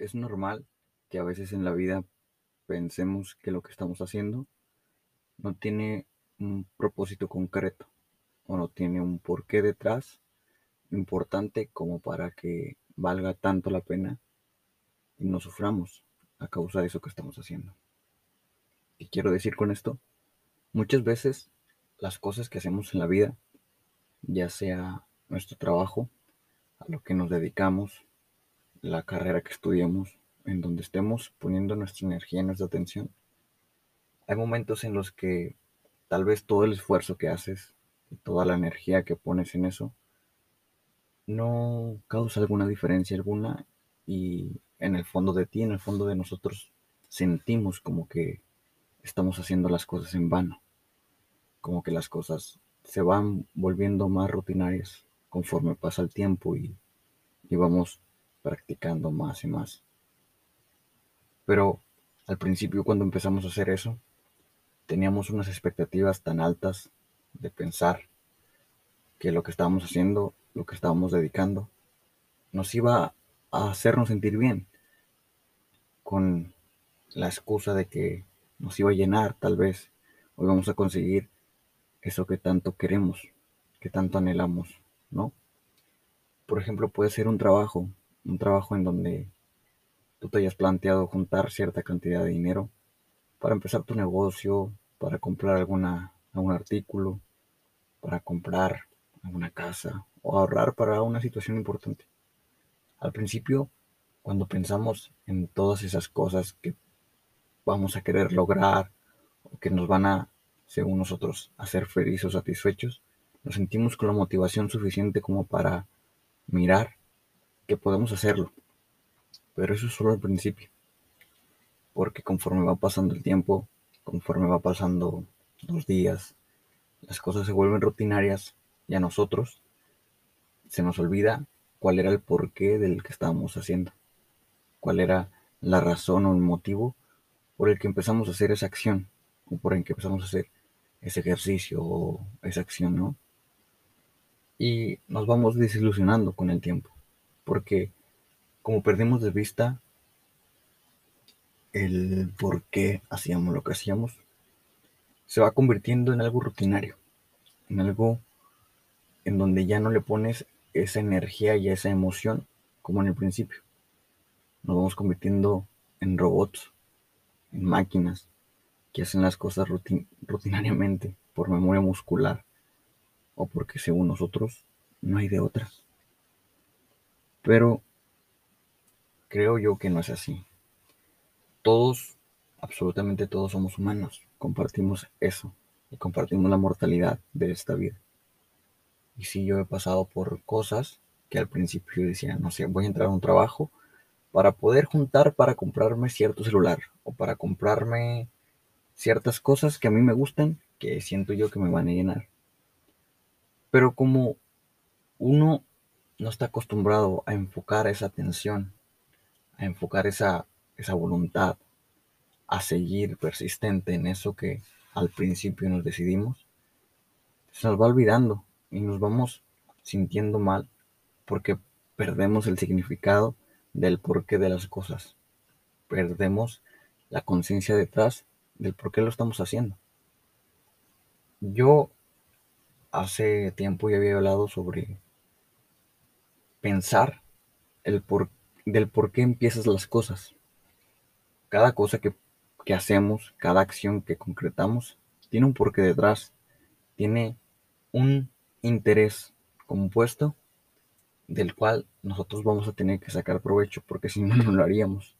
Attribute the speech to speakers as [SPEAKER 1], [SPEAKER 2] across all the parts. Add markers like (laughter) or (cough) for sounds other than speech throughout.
[SPEAKER 1] es normal que a veces en la vida pensemos que lo que estamos haciendo no tiene un propósito concreto o no tiene un porqué detrás importante como para que valga tanto la pena y no suframos a causa de eso que estamos haciendo. ¿Qué quiero decir con esto? Muchas veces las cosas que hacemos en la vida, ya sea nuestro trabajo, a lo que nos dedicamos, la carrera que estudiamos, en donde estemos poniendo nuestra energía nuestra atención, hay momentos en los que tal vez todo el esfuerzo que haces y toda la energía que pones en eso no causa alguna diferencia alguna y en el fondo de ti, en el fondo de nosotros, sentimos como que estamos haciendo las cosas en vano, como que las cosas se van volviendo más rutinarias conforme pasa el tiempo y, y vamos practicando más y más. Pero al principio cuando empezamos a hacer eso, teníamos unas expectativas tan altas de pensar que lo que estábamos haciendo, lo que estábamos dedicando, nos iba a hacernos sentir bien, con la excusa de que nos iba a llenar tal vez, o íbamos a conseguir eso que tanto queremos, que tanto anhelamos, ¿no? Por ejemplo, puede ser un trabajo, un trabajo en donde tú te hayas planteado juntar cierta cantidad de dinero para empezar tu negocio, para comprar alguna, algún artículo, para comprar alguna casa o ahorrar para una situación importante. Al principio, cuando pensamos en todas esas cosas que vamos a querer lograr o que nos van a, según nosotros, hacer felices o satisfechos, nos sentimos con la motivación suficiente como para mirar que podemos hacerlo. Pero eso es solo al principio. Porque conforme va pasando el tiempo, conforme va pasando los días, las cosas se vuelven rutinarias y a nosotros se nos olvida cuál era el porqué del que estábamos haciendo. Cuál era la razón o el motivo por el que empezamos a hacer esa acción o por el que empezamos a hacer ese ejercicio o esa acción, ¿no? Y nos vamos desilusionando con el tiempo, porque como perdimos de vista el por qué hacíamos lo que hacíamos, se va convirtiendo en algo rutinario, en algo en donde ya no le pones esa energía y esa emoción como en el principio. Nos vamos convirtiendo en robots, en máquinas que hacen las cosas rutinariamente por memoria muscular o porque según nosotros no hay de otra. Pero creo yo que no es así. Todos, absolutamente todos somos humanos, compartimos eso y compartimos la mortalidad de esta vida. Y si yo he pasado por cosas que al principio decía, no sé, voy a entrar a un trabajo para poder juntar para comprarme cierto celular o para comprarme ciertas cosas que a mí me gustan, que siento yo que me van a llenar. Pero como uno no está acostumbrado a enfocar esa atención, a enfocar esa, esa voluntad, a seguir persistente en eso que al principio nos decidimos, se nos va olvidando y nos vamos sintiendo mal porque perdemos el significado del porqué de las cosas. Perdemos la conciencia detrás del por qué lo estamos haciendo. Yo hace tiempo ya había hablado sobre pensar el por, del por qué empiezas las cosas. Cada cosa que, que hacemos, cada acción que concretamos, tiene un porqué detrás, tiene un interés compuesto del cual nosotros vamos a tener que sacar provecho, porque si no, no lo haríamos.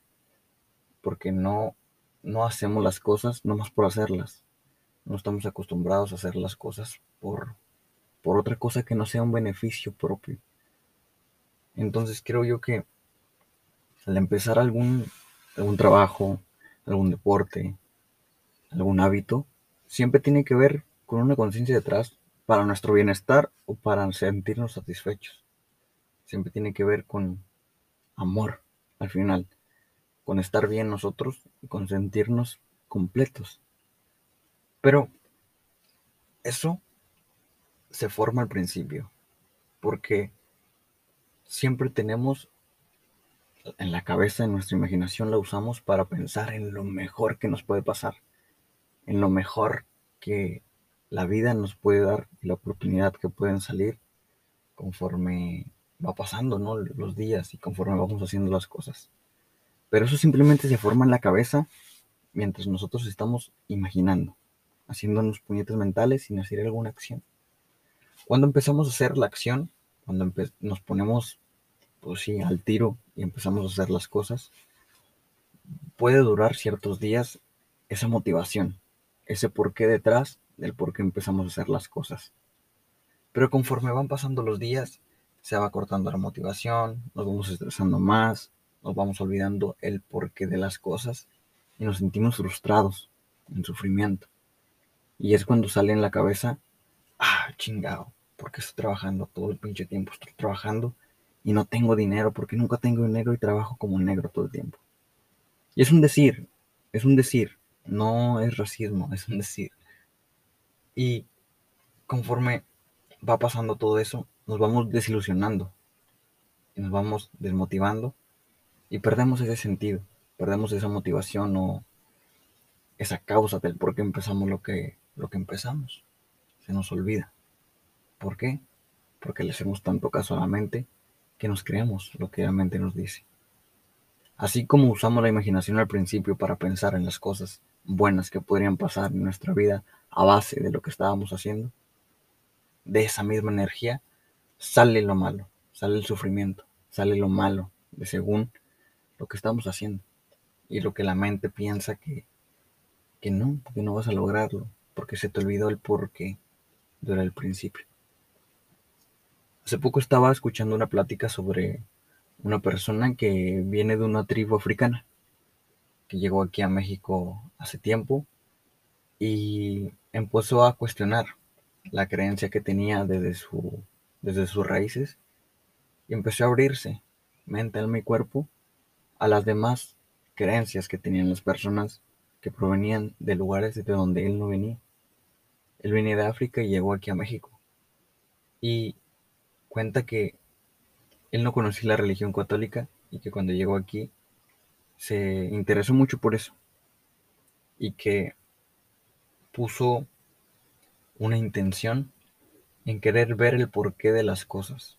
[SPEAKER 1] Porque no, no hacemos las cosas nomás por hacerlas. No estamos acostumbrados a hacer las cosas por, por otra cosa que no sea un beneficio propio. Entonces creo yo que al empezar algún, algún trabajo, algún deporte, algún hábito, siempre tiene que ver con una conciencia detrás para nuestro bienestar o para sentirnos satisfechos siempre tiene que ver con amor al final, con estar bien nosotros y con sentirnos completos. Pero eso se forma al principio, porque siempre tenemos en la cabeza, en nuestra imaginación, la usamos para pensar en lo mejor que nos puede pasar, en lo mejor que la vida nos puede dar y la oportunidad que pueden salir conforme va pasando, ¿no? Los días y conforme vamos haciendo las cosas. Pero eso simplemente se forma en la cabeza mientras nosotros estamos imaginando, haciéndonos puñetes mentales sin hacer alguna acción. Cuando empezamos a hacer la acción, cuando nos ponemos, pues sí, al tiro y empezamos a hacer las cosas, puede durar ciertos días esa motivación, ese porqué detrás del por qué empezamos a hacer las cosas. Pero conforme van pasando los días, se va cortando la motivación, nos vamos estresando más, nos vamos olvidando el porqué de las cosas y nos sentimos frustrados, en sufrimiento. Y es cuando sale en la cabeza, ah, chingado, porque estoy trabajando todo el pinche tiempo, estoy trabajando y no tengo dinero, porque nunca tengo dinero y trabajo como negro todo el tiempo. Y es un decir, es un decir, no es racismo, es un decir. Y conforme va pasando todo eso, nos vamos desilusionando y nos vamos desmotivando y perdemos ese sentido, perdemos esa motivación o esa causa del por qué empezamos lo que, lo que empezamos. Se nos olvida. ¿Por qué? Porque le hacemos tanto caso a la mente que nos creemos lo que la mente nos dice. Así como usamos la imaginación al principio para pensar en las cosas buenas que podrían pasar en nuestra vida a base de lo que estábamos haciendo, de esa misma energía sale lo malo, sale el sufrimiento, sale lo malo de según lo que estamos haciendo y lo que la mente piensa que, que no, que no vas a lograrlo, porque se te olvidó el porqué durante el principio. Hace poco estaba escuchando una plática sobre una persona que viene de una tribu africana, que llegó aquí a México hace tiempo y empezó a cuestionar la creencia que tenía desde, su, desde sus raíces y empezó a abrirse mente, alma y cuerpo a las demás creencias que tenían las personas que provenían de lugares de donde él no venía. Él venía de África y llegó aquí a México. Y cuenta que él no conocía la religión católica y que cuando llegó aquí se interesó mucho por eso. Y que puso una intención en querer ver el porqué de las cosas,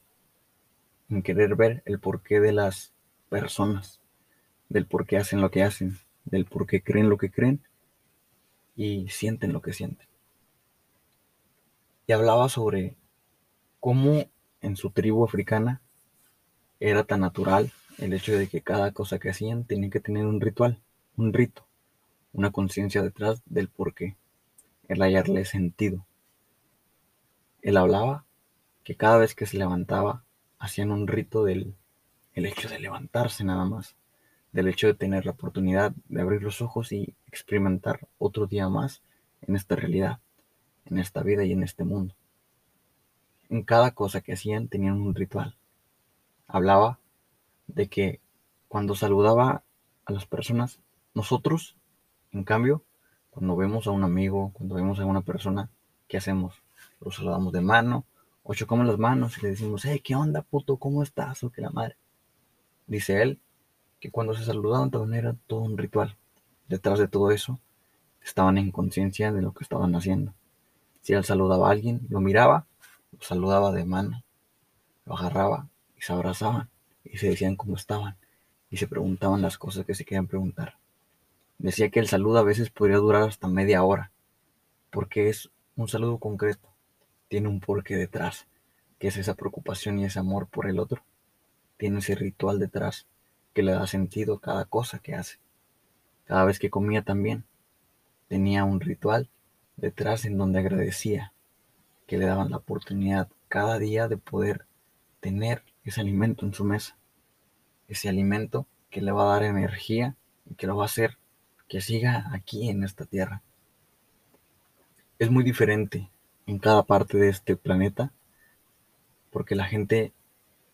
[SPEAKER 1] en querer ver el porqué de las personas, del por qué hacen lo que hacen, del por qué creen lo que creen y sienten lo que sienten. Y hablaba sobre cómo en su tribu africana era tan natural el hecho de que cada cosa que hacían tenía que tener un ritual, un rito, una conciencia detrás del por qué, el hallarle sentido. Él hablaba que cada vez que se levantaba hacían un rito del el hecho de levantarse nada más, del hecho de tener la oportunidad de abrir los ojos y experimentar otro día más en esta realidad, en esta vida y en este mundo. En cada cosa que hacían tenían un ritual. Hablaba de que cuando saludaba a las personas, nosotros, en cambio, cuando vemos a un amigo, cuando vemos a una persona, ¿qué hacemos? Lo saludamos de mano o chocamos las manos y le decimos, hey, ¿qué onda, puto? ¿Cómo estás? O que la madre. Dice él que cuando se saludaban también era todo un ritual. Detrás de todo eso, estaban en conciencia de lo que estaban haciendo. Si él saludaba a alguien, lo miraba, saludaba de mano, lo agarraba y se abrazaban y se decían cómo estaban y se preguntaban las cosas que se querían preguntar. Decía que el saludo a veces podría durar hasta media hora, porque es un saludo concreto, tiene un porqué detrás, que es esa preocupación y ese amor por el otro. Tiene ese ritual detrás que le da sentido a cada cosa que hace. Cada vez que comía también, tenía un ritual detrás en donde agradecía que le daban la oportunidad cada día de poder tener ese alimento en su mesa. Ese alimento que le va a dar energía y que lo va a hacer que siga aquí en esta tierra. Es muy diferente en cada parte de este planeta, porque la gente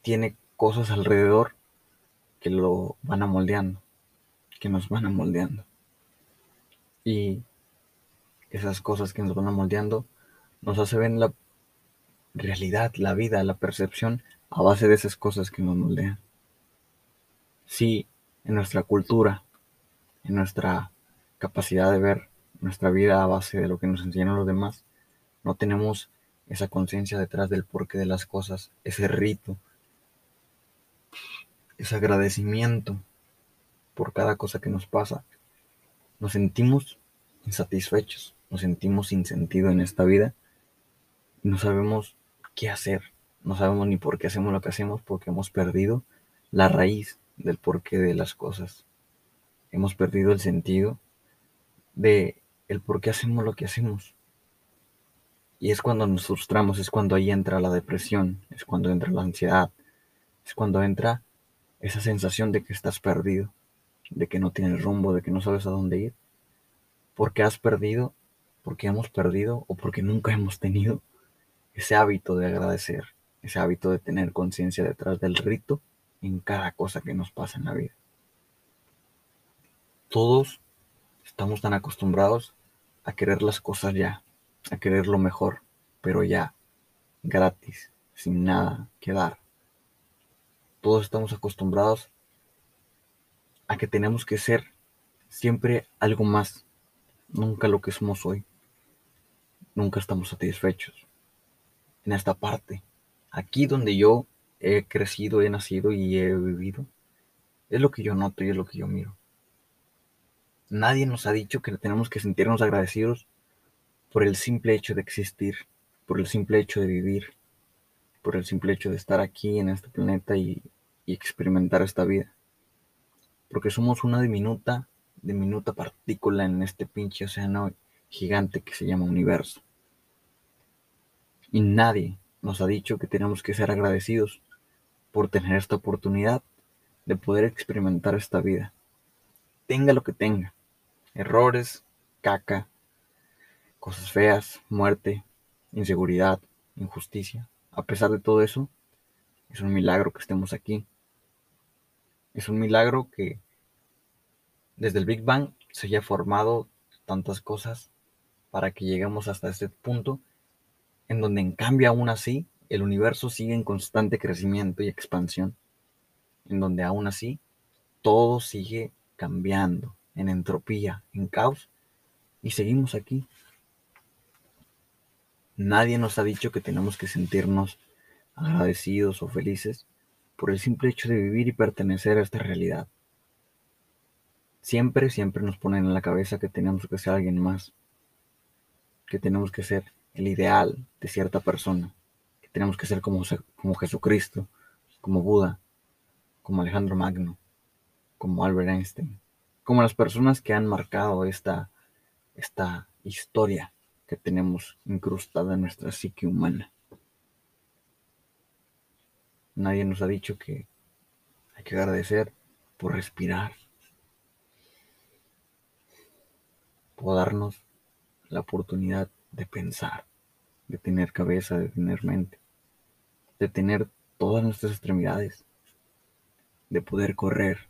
[SPEAKER 1] tiene cosas alrededor que lo van amoldeando, que nos van amoldeando. Y esas cosas que nos van amoldeando nos hace ver la realidad, la vida, la percepción a base de esas cosas que nos moldean. si en nuestra cultura, en nuestra capacidad de ver nuestra vida a base de lo que nos enseñan los demás, no tenemos esa conciencia detrás del porqué de las cosas, ese rito, ese agradecimiento por cada cosa que nos pasa. Nos sentimos insatisfechos, nos sentimos sin sentido en esta vida no sabemos qué hacer, no sabemos ni por qué hacemos lo que hacemos porque hemos perdido la raíz del porqué de las cosas. Hemos perdido el sentido de el por qué hacemos lo que hacemos. Y es cuando nos frustramos, es cuando ahí entra la depresión, es cuando entra la ansiedad, es cuando entra esa sensación de que estás perdido, de que no tienes rumbo, de que no sabes a dónde ir. Porque has perdido, porque hemos perdido o porque nunca hemos tenido ese hábito de agradecer, ese hábito de tener conciencia detrás del rito en cada cosa que nos pasa en la vida. Todos estamos tan acostumbrados a querer las cosas ya, a querer lo mejor, pero ya, gratis, sin nada que dar. Todos estamos acostumbrados a que tenemos que ser siempre algo más, nunca lo que somos hoy. Nunca estamos satisfechos. En esta parte, aquí donde yo he crecido, he nacido y he vivido, es lo que yo noto y es lo que yo miro. Nadie nos ha dicho que tenemos que sentirnos agradecidos por el simple hecho de existir, por el simple hecho de vivir, por el simple hecho de estar aquí en este planeta y, experimentar esta vida. Porque somos una diminuta, diminuta partícula en este pinche océano gigante que se llama universo. Y nadie nos ha dicho que tenemos que ser agradecidos por tener esta oportunidad de poder experimentar esta vida. Tenga lo que tenga errores, caca, cosas feas, muerte, inseguridad, injusticia. A pesar de todo eso, es un milagro que estemos aquí. Es un milagro que desde el Big Bang se haya formado tantas cosas para que lleguemos hasta este punto en donde en cambio aún así el universo sigue en constante crecimiento y expansión, en donde aún así todo sigue cambiando, en entropía, en caos, y seguimos aquí. Nadie nos ha dicho que tenemos que sentirnos agradecidos o felices por el simple hecho de vivir y pertenecer a esta realidad. Siempre, siempre nos ponen en la cabeza que tenemos que ser alguien más, que tenemos que ser el ideal de cierta persona, que tenemos que ser como, como Jesucristo, como Buda, como Alejandro Magno, como Albert Einstein como las personas que han marcado esta, esta historia que tenemos incrustada en nuestra psique humana. Nadie nos ha dicho que hay que agradecer por respirar, por darnos la oportunidad de pensar, de tener cabeza, de tener mente, de tener todas nuestras extremidades, de poder correr,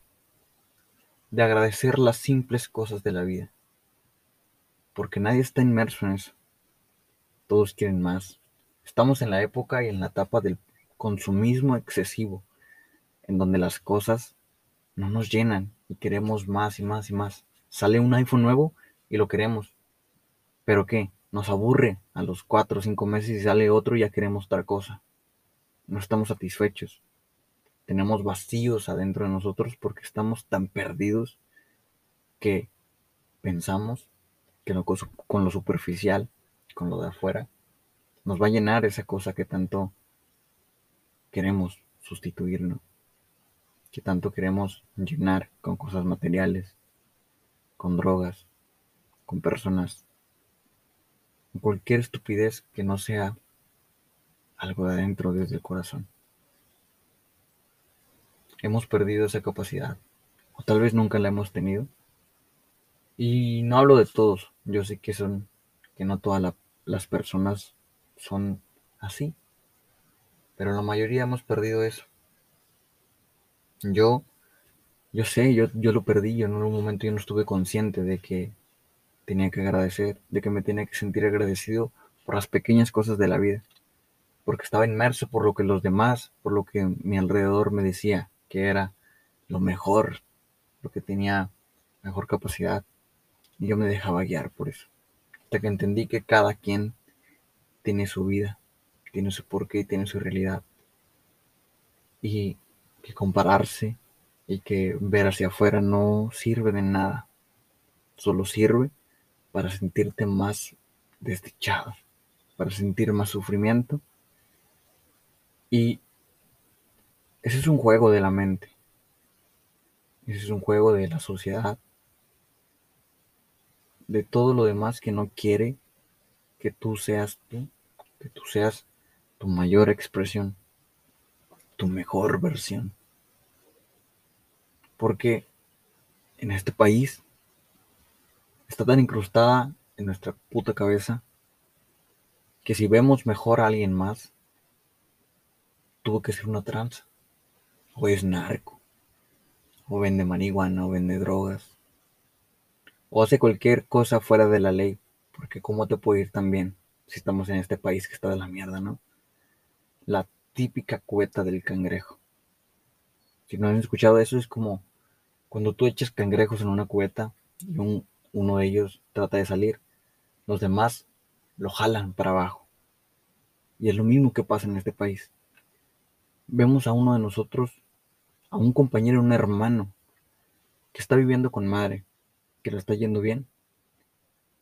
[SPEAKER 1] de agradecer las simples cosas de la vida. Porque nadie está inmerso en eso. Todos quieren más. Estamos en la época y en la etapa del consumismo excesivo, en donde las cosas no nos llenan y queremos más y más y más. Sale un iPhone nuevo y lo queremos. ¿Pero qué? Nos aburre a los cuatro o cinco meses y sale otro y ya queremos otra cosa. No estamos satisfechos tenemos vacíos adentro de nosotros porque estamos tan perdidos que pensamos que con lo superficial, con lo de afuera, nos va a llenar esa cosa que tanto queremos sustituirnos, que tanto queremos llenar con cosas materiales, con drogas, con personas, cualquier estupidez que no sea algo de adentro desde el corazón hemos perdido esa capacidad, o tal vez nunca la hemos tenido. Y no hablo de todos, yo sé que son, que no todas las personas son así, pero la mayoría hemos perdido eso. Yo, yo sé, yo, yo lo perdí, yo en un momento yo no estuve consciente de que tenía que agradecer, de que me tenía que sentir agradecido por las pequeñas cosas de la vida, porque estaba inmerso por lo que los demás, por lo que mi alrededor me decía que era lo mejor, lo que tenía mejor capacidad. Y yo me dejaba guiar por eso. Hasta que entendí que cada quien tiene su vida, tiene su porqué y tiene su realidad. Y que compararse y que ver hacia afuera no sirve de nada. Solo sirve para sentirte más desdichado, para sentir más sufrimiento. Y ese es un juego de la mente. Ese es un juego de la sociedad. De todo lo demás que no quiere que tú seas tú, que tú seas tu mayor expresión, tu mejor versión. Porque en este país está tan incrustada en nuestra puta cabeza que si vemos mejor a alguien más, tuvo que ser una tranza, o es narco, o vende marihuana, o vende drogas, o hace cualquier cosa fuera de la ley, porque cómo te puede ir tan bien si estamos en este país que está de la mierda, ¿no? La típica cueta del cangrejo. Si no han escuchado eso, es como cuando tú echas cangrejos en una cubeta y uno de ellos trata de salir, los demás lo jalan para abajo. Y es lo mismo que pasa en este país. Vemos a uno de nosotros, a un compañero, un hermano, que está viviendo con madre, que le está yendo bien.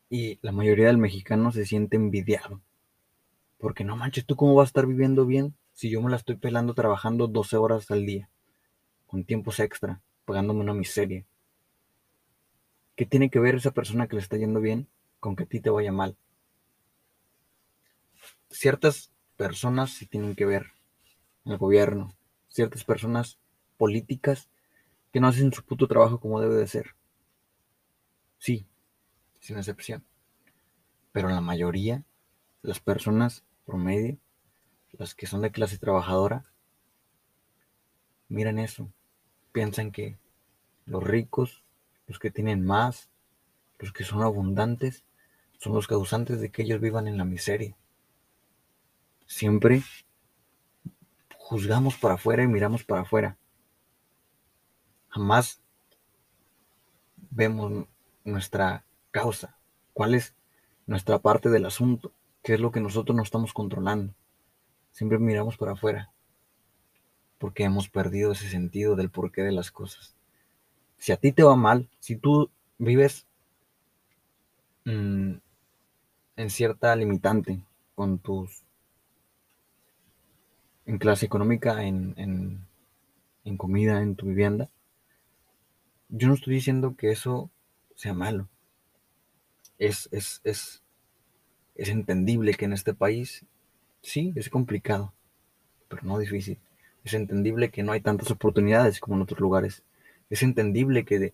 [SPEAKER 1] Y la mayoría del mexicano se siente envidiado. Porque no manches, ¿tú cómo vas a estar viviendo bien si yo me la estoy pelando trabajando 12 horas al día? Con tiempos extra pagándome una miseria. ¿Qué tiene que ver esa persona que le está yendo bien con que a ti te vaya mal? Ciertas personas sí tienen que ver, el gobierno, ciertas personas políticas que no hacen su puto trabajo como debe de ser. Sí, sin excepción. Pero la mayoría, las personas promedio, las que son de clase trabajadora, miran eso piensan que los ricos, los que tienen más, los que son abundantes, son los causantes de que ellos vivan en la miseria. Siempre juzgamos para afuera y miramos para afuera. Jamás vemos nuestra causa, cuál es nuestra parte del asunto, qué es lo que nosotros no estamos controlando. Siempre miramos para afuera porque hemos perdido ese sentido del porqué de las cosas. Si a ti te va mal, si tú vives mm, en cierta limitante con tus en clase económica, en, en, comida, en tu vivienda, yo no estoy diciendo que eso sea malo. Es, es, es, es entendible que en este país, sí, es complicado, pero no difícil. Es entendible que no hay tantas oportunidades como en otros lugares. Es entendible que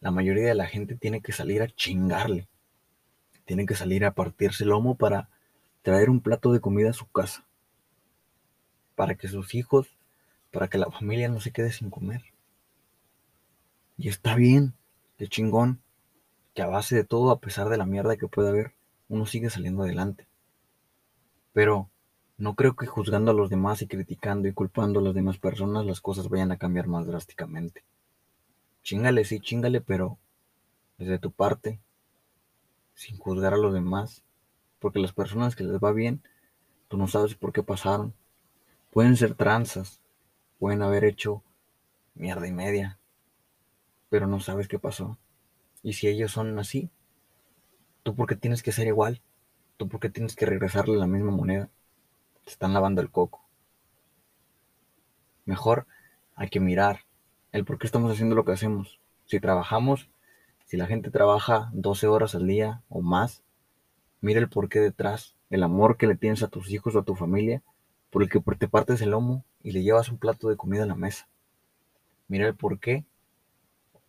[SPEAKER 1] la mayoría de la gente tiene que salir a chingarle. Tiene que salir a partirse el lomo para traer un plato de comida a su casa. Para que sus hijos, para que la familia no se quede sin comer. Y está bien, qué chingón, que a base de todo, a pesar de la mierda que pueda haber, uno sigue saliendo adelante. Pero no creo que juzgando a los demás y criticando y culpando a las demás personas las cosas vayan a cambiar más drásticamente. Chingale, sí, chingale, pero desde tu parte, sin juzgar a los demás, porque las personas que les va bien, tú no sabes por qué pasaron. Pueden ser tranzas, pueden haber hecho mierda y media, pero no sabes qué pasó. Y si ellos son así, ¿tú por qué tienes que ser igual? ¿Tú por qué tienes que regresarle la misma moneda? están lavando el coco. Mejor hay que mirar el por qué estamos haciendo lo que hacemos. Si trabajamos, si la gente trabaja 12 horas al día o más, mira el porqué detrás, el amor que le tienes a tus hijos o a tu familia, por el que te partes el lomo y le llevas un plato de comida a la mesa. Mira el por qué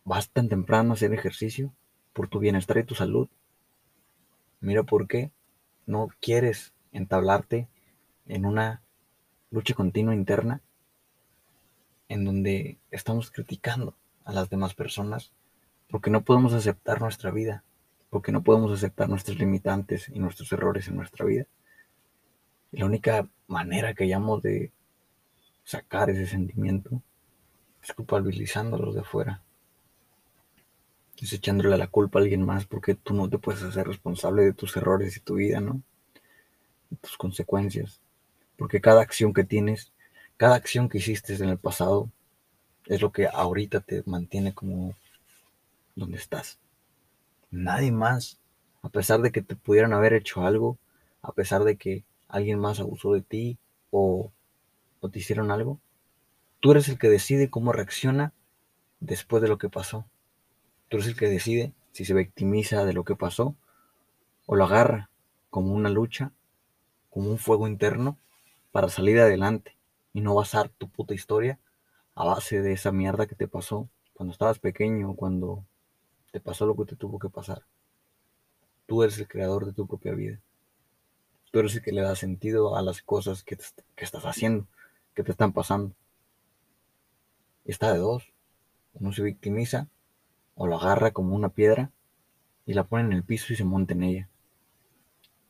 [SPEAKER 1] vas tan temprano a hacer ejercicio por tu bienestar y tu salud. Mira por qué no quieres entablarte en una lucha continua interna en donde estamos criticando a las demás personas porque no podemos aceptar nuestra vida, porque no podemos aceptar nuestros limitantes y nuestros errores en nuestra vida. Y la única manera que hayamos de sacar ese sentimiento es culpabilizando a los de afuera. Es echándole la culpa a alguien más porque tú no te puedes hacer responsable de tus errores y tu vida, ¿no? De tus consecuencias. Porque cada acción que tienes, cada acción que hiciste en el pasado, es lo que ahorita te mantiene como donde estás. Nadie más, a pesar de que te pudieran haber hecho algo, a pesar de que alguien más abusó de ti o, o te hicieron algo, tú eres el que decide cómo reacciona después de lo que pasó. Tú eres el que decide si se victimiza de lo que pasó o lo agarra como una lucha, como un fuego interno para salir adelante y no basar tu puta historia a base de esa mierda que te pasó cuando estabas pequeño, cuando te pasó lo que te tuvo que pasar. Tú eres el creador de tu propia vida. Tú eres el que le da sentido a las cosas que, que estás haciendo, que te están pasando. Está de dos. Uno se victimiza o lo agarra como una piedra y la pone en el piso y se monta en ella.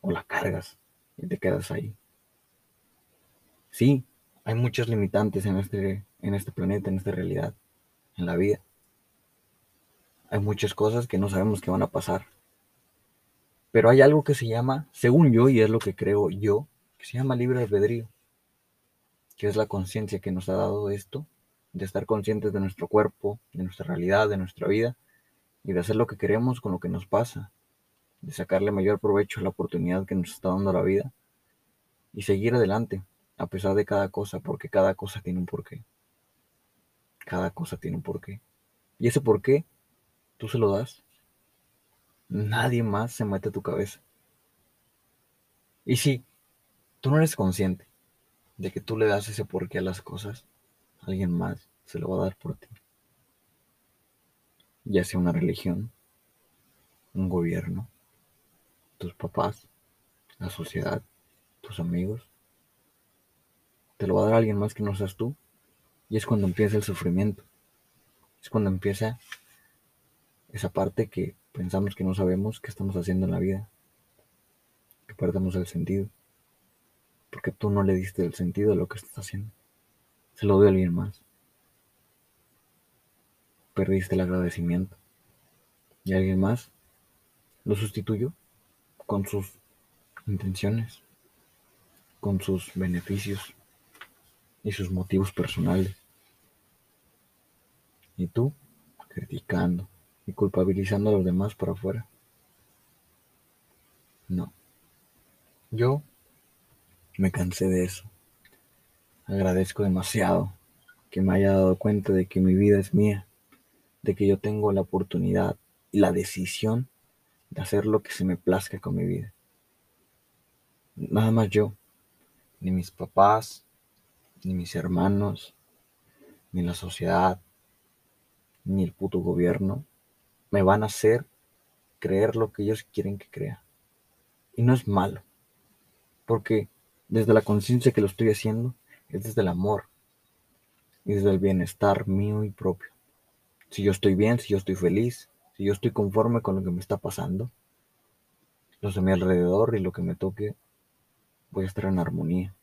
[SPEAKER 1] O la cargas y te quedas ahí. Sí, hay muchas limitantes en este, en este planeta, en esta realidad, en la vida. Hay muchas cosas que no sabemos que van a pasar. Pero hay algo que se llama, según yo, y es lo que creo yo, que se llama libre albedrío, que es la conciencia que nos ha dado esto, de estar conscientes de nuestro cuerpo, de nuestra realidad, de nuestra vida, y de hacer lo que queremos con lo que nos pasa, de sacarle mayor provecho a la oportunidad que nos está dando la vida, y seguir adelante, a pesar de cada cosa, porque cada cosa tiene un porqué. Cada cosa tiene un porqué. Y ese porqué, tú se lo das. Nadie más se mete a tu cabeza. Y si tú no eres consciente de que tú le das ese porqué a las cosas, alguien más se lo va a dar por ti. Ya sea una religión, un gobierno, tus papás, la sociedad, tus amigos, te lo va a dar alguien más que no seas tú. Y es cuando empieza el sufrimiento. Es cuando empieza esa parte que pensamos que no sabemos qué estamos haciendo en la vida. Que perdemos el sentido. Porque tú no le diste el sentido a lo que estás haciendo. Se lo dio a alguien más. Perdiste el agradecimiento. Y alguien más lo sustituyó con sus intenciones, con sus beneficios, y sus motivos personales. Y tú, criticando y culpabilizando a los demás por afuera. No. Yo me cansé de eso. Agradezco demasiado que me haya dado cuenta de que mi vida es mía, de que yo tengo la oportunidad y la decisión de hacer lo que se me plazca con mi vida. Nada más yo, ni mis papás, ni mis hermanos, ni la sociedad, ni el puto gobierno me van a hacer creer lo que ellos quieren que crea. Y no es malo, porque desde la conciencia que lo estoy haciendo es desde el amor y desde el bienestar mío y propio. Si yo estoy bien, si yo estoy feliz, si yo estoy conforme con lo que me está pasando, los de mi alrededor y lo que me toque, voy a estar en armonía.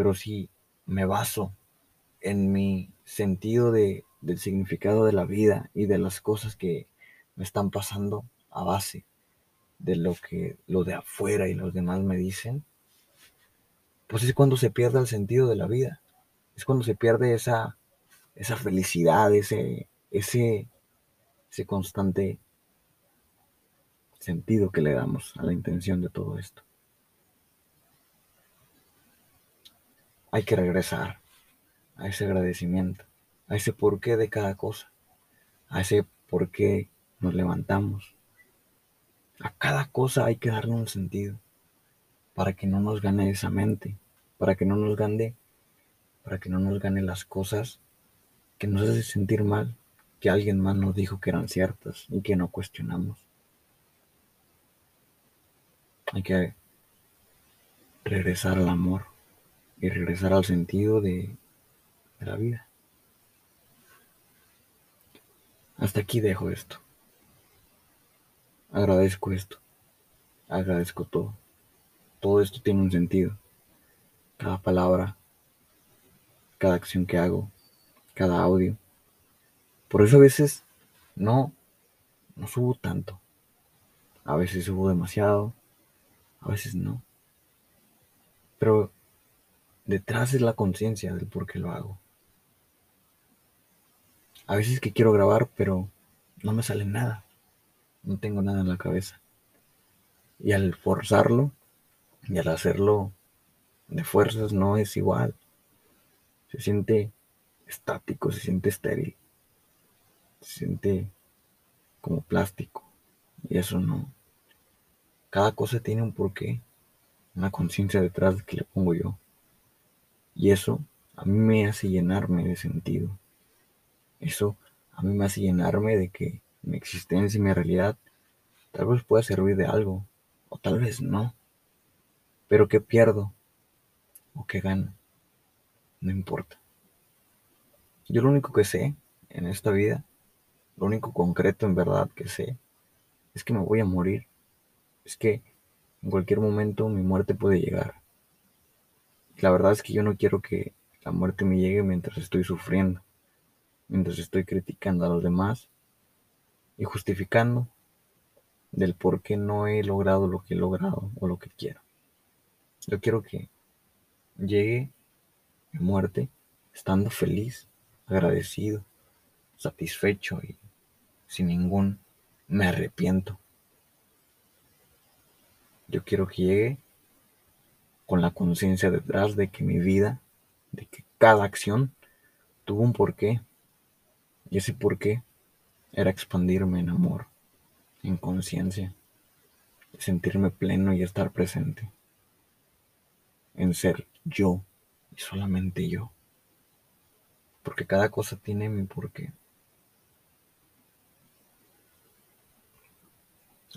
[SPEAKER 1] Pero si me baso en mi sentido de, del significado de la vida y de las cosas que me están pasando a base de lo que lo de afuera y los demás me dicen, pues es cuando se pierde el sentido de la vida. Es cuando se pierde esa, esa felicidad, ese, ese, ese constante sentido que le damos a la intención de todo esto. Hay que regresar a ese agradecimiento, a ese porqué de cada cosa, a ese por qué nos levantamos. A cada cosa hay que darle un sentido para que no nos gane esa mente, para que no nos gane, para que no nos gane las cosas que nos hace sentir mal, que alguien más nos dijo que eran ciertas y que no cuestionamos. Hay que regresar al amor y regresar al sentido de, la vida. Hasta aquí dejo esto. Agradezco esto. Agradezco todo. Todo esto tiene un sentido. Cada palabra, cada acción que hago, cada audio. Por eso a veces no, no subo tanto. A veces subo demasiado, a veces no. Pero detrás es la conciencia del por qué lo hago. A veces que quiero grabar, pero no me sale nada. No tengo nada en la cabeza. Y al forzarlo y al hacerlo de fuerzas no es igual. Se siente estático, se siente estéril. Se siente como plástico. Y eso no. Cada cosa tiene un porqué, una conciencia detrás de que le pongo yo. Y eso a mí me hace llenarme de sentido. Eso a mí me hace llenarme de que mi existencia y mi realidad tal vez pueda servir de algo, o tal vez no. Pero ¿qué pierdo? ¿O qué gano? No importa. Yo lo único que sé en esta vida, lo único concreto en verdad que sé, es que me voy a morir. Es que en cualquier momento mi muerte puede llegar. La verdad es que yo no quiero que la muerte me llegue mientras estoy sufriendo mientras estoy criticando a los demás y justificando del por qué no he logrado lo que he logrado o lo que quiero. Yo quiero que llegue mi muerte estando feliz, agradecido, satisfecho y sin ningún me arrepiento. Yo quiero que llegue con la conciencia detrás de que mi vida, de que cada acción tuvo un porqué y ese por qué era expandirme en amor, en conciencia, sentirme pleno y estar presente, en ser yo y solamente yo. Porque cada cosa tiene mi porqué.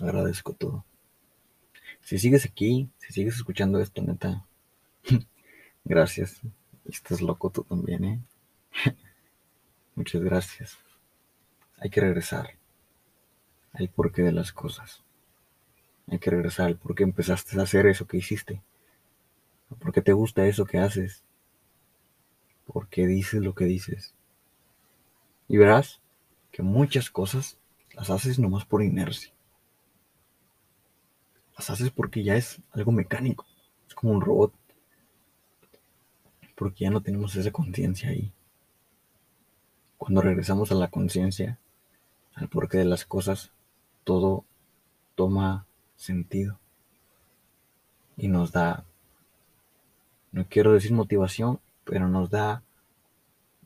[SPEAKER 1] Agradezco todo. Si sigues aquí, si sigues escuchando esto, neta, (laughs) gracias. Estás loco tú también, ¿eh? (laughs) Muchas gracias. Hay que regresar al porqué de las cosas. Hay que regresar al por qué empezaste a hacer eso que hiciste. ¿Por qué te gusta eso que haces? ¿Por qué dices lo que dices? Y verás que muchas cosas las haces nomás por inercia. Las haces porque ya es algo mecánico. Es como un robot. Porque ya no tenemos esa conciencia ahí. Cuando regresamos a la conciencia, al porqué de las cosas, todo toma sentido y nos da, no quiero decir motivación, pero nos da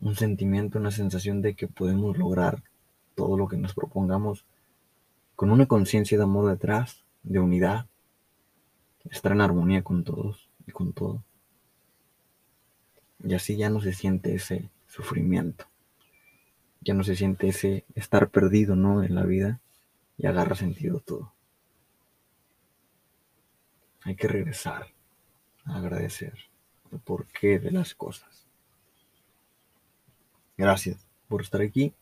[SPEAKER 1] un sentimiento, una sensación de que podemos lograr todo lo que nos propongamos con una conciencia de amor detrás, de unidad, estar en armonía con todos y con todo. Y así ya no se siente ese sufrimiento ya no se siente ese estar perdido, ¿no? En la vida y agarra sentido todo. Hay que regresar a agradecer el porqué de las cosas. Gracias por estar aquí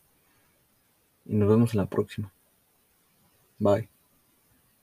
[SPEAKER 1] y nos vemos en la próxima. Bye.